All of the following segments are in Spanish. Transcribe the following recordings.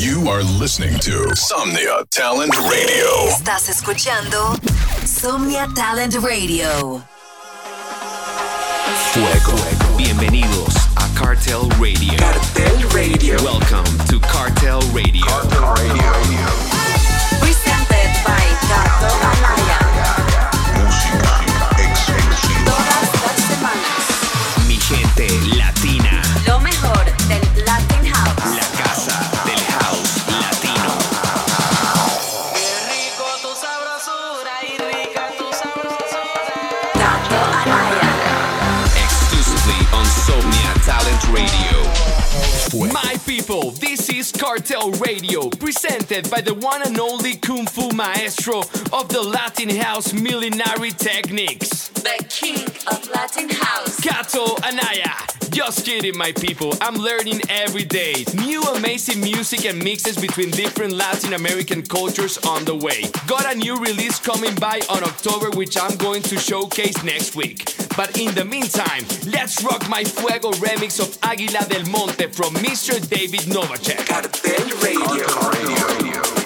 You are listening to Somnia Talent Radio. Estás escuchando Somnia Talent Radio. Fuego. Bienvenidos a Cartel Radio. Cartel Radio. Welcome to Cartel Radio. Cartel Radio. Presented by Tato Alaya. Música exclusiva. Todas las semanas. Mi gente latina. Lo mejor people, this is Cartel Radio, presented by the one and only Kung Fu Maestro of the Latin House Millenary Techniques. The king of Latin House. Kato Anaya. Just kidding, my people. I'm learning every day. New amazing music and mixes between different Latin American cultures on the way. Got a new release coming by on October, which I'm going to showcase next week. But in the meantime, let's rock my Fuego remix of Águila del Monte from Mr. David Novacek. Cartel Radio. Lo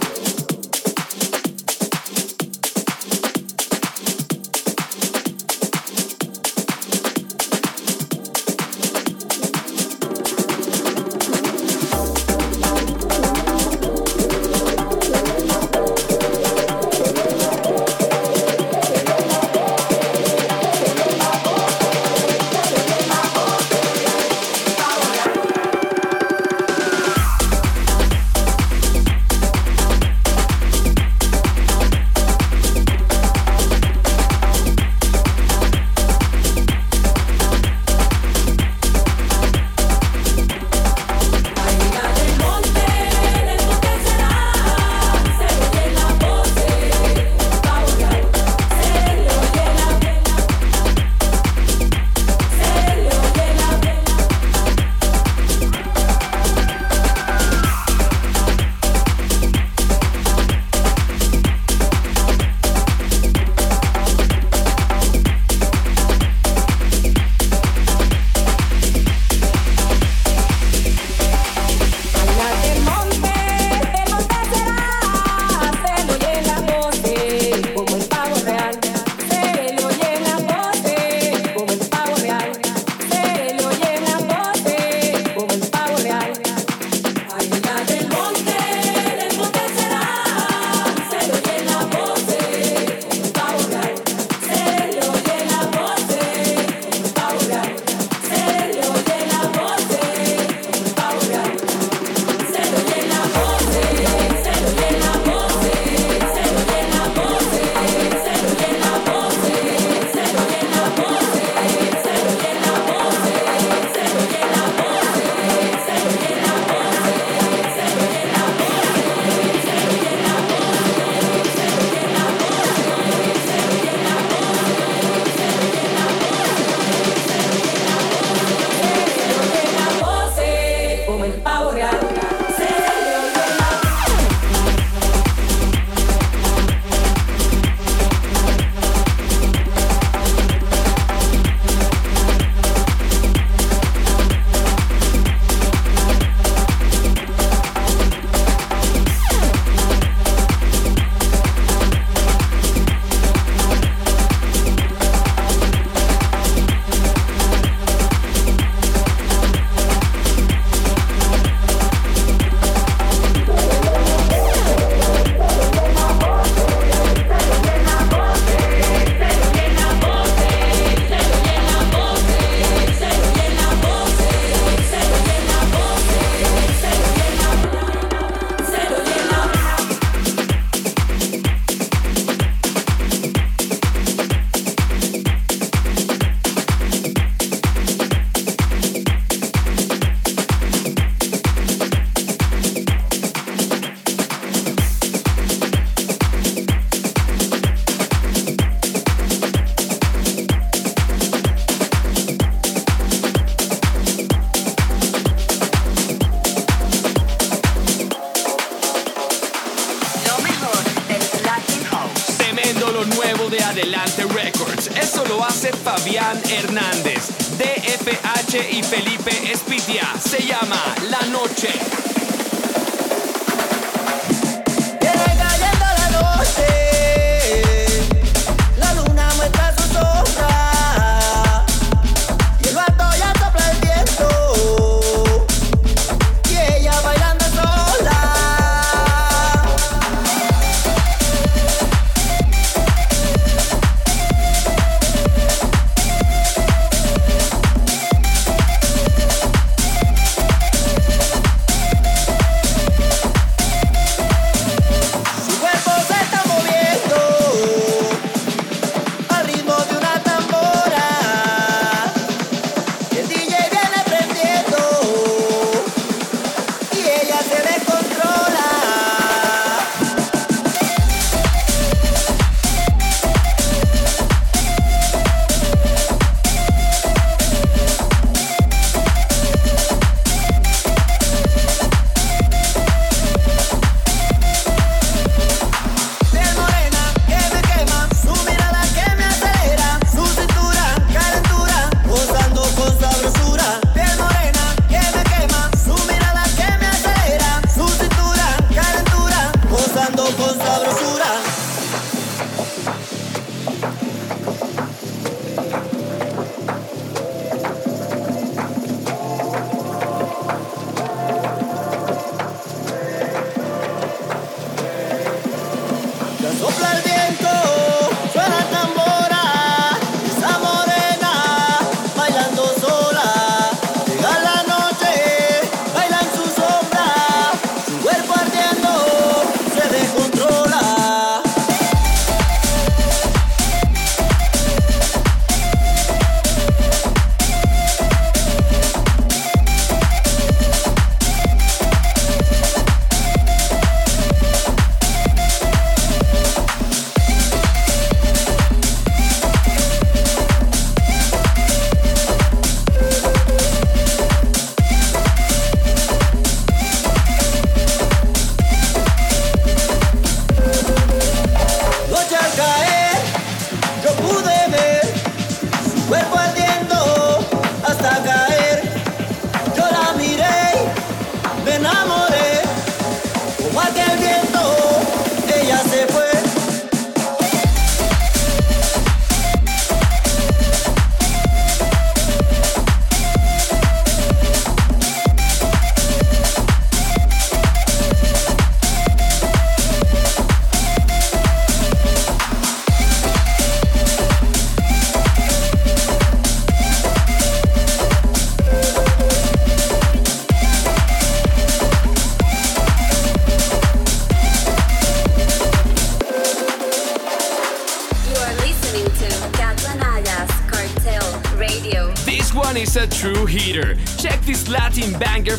hace Fabián Hernández. DFH y Felipe Espitia. Se llama La Noche.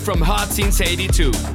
From Hot Since 82.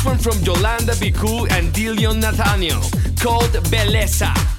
This one from Yolanda Bicu and Dillion Nathaniel called Beleza.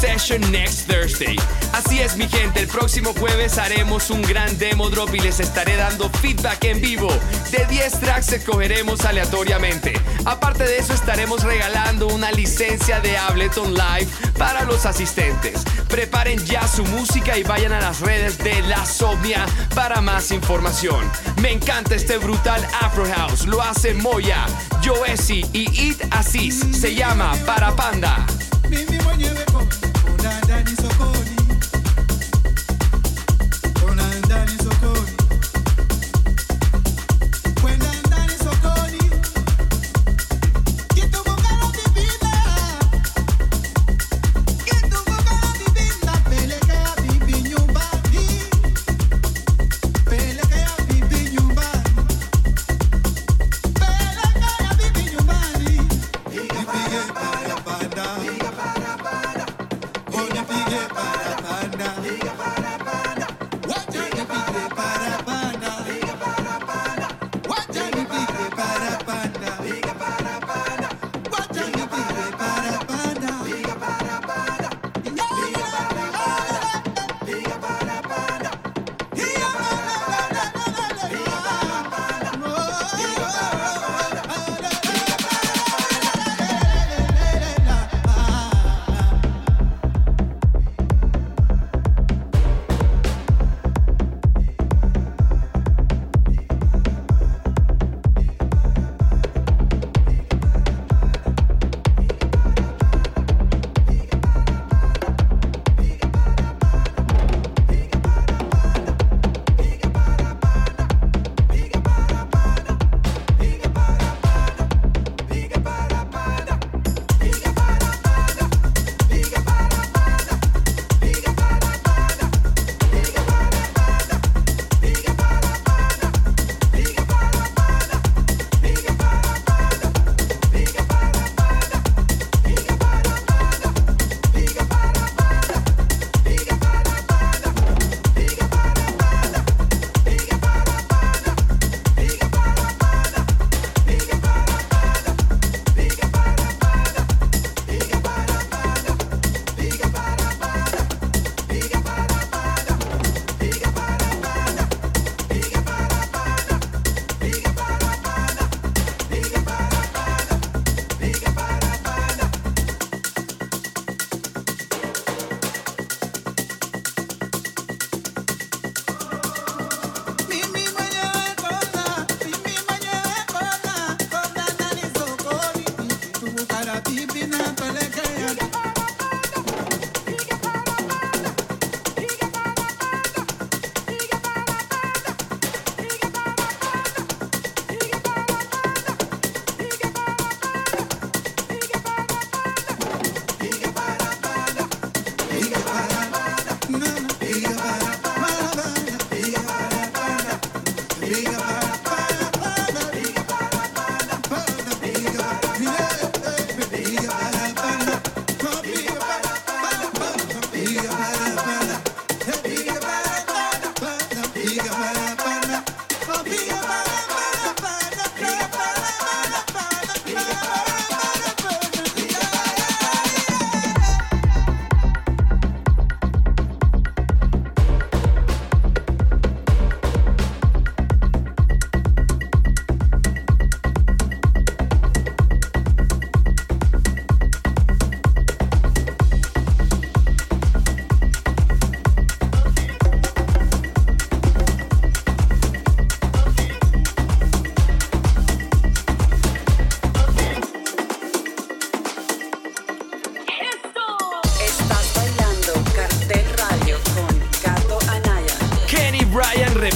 Session next Thursday. Así es, mi gente, el próximo jueves haremos un gran demo drop y les estaré dando feedback en vivo. De 10 tracks escogeremos aleatoriamente. Aparte de eso, estaremos regalando una licencia de Ableton Live para los asistentes. Preparen ya su música y vayan a las redes de La Somnia para más información. Me encanta este brutal Afro House. Lo hace Moya, Joesi y It Asís. Se llama Para Panda.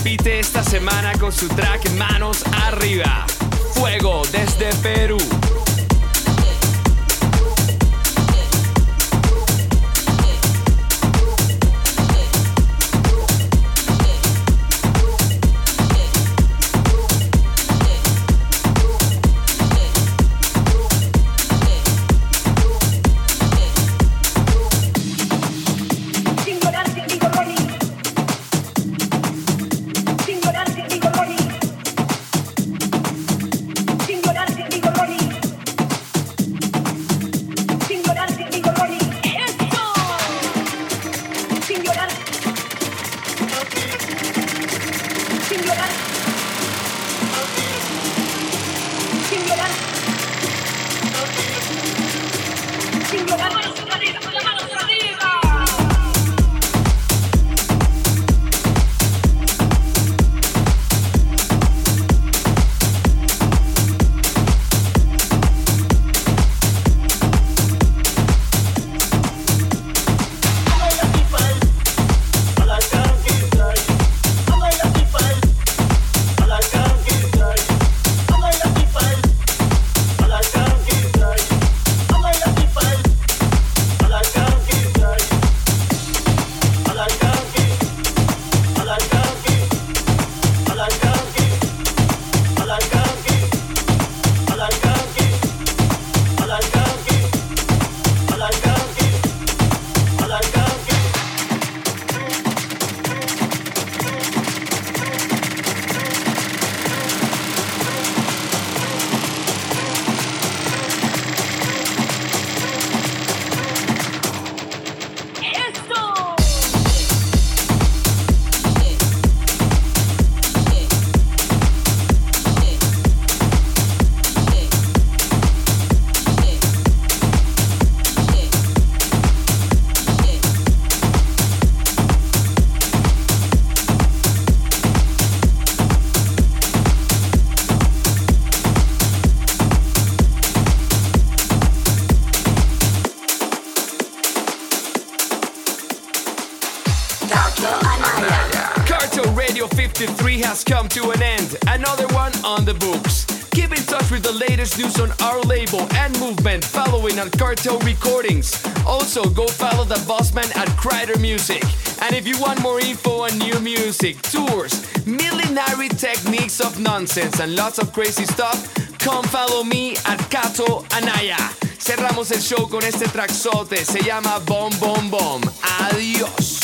Repite esta semana con su track Manos Arriba. Fuego desde Perú. Let's go. Following at Cartel Recordings. Also, go follow the bossman at Crider Music. And if you want more info on new music, tours, millenary techniques of nonsense, and lots of crazy stuff, come follow me at Kato Anaya. Cerramos el show con este traxote, se llama Bom Bom Bom. Adiós.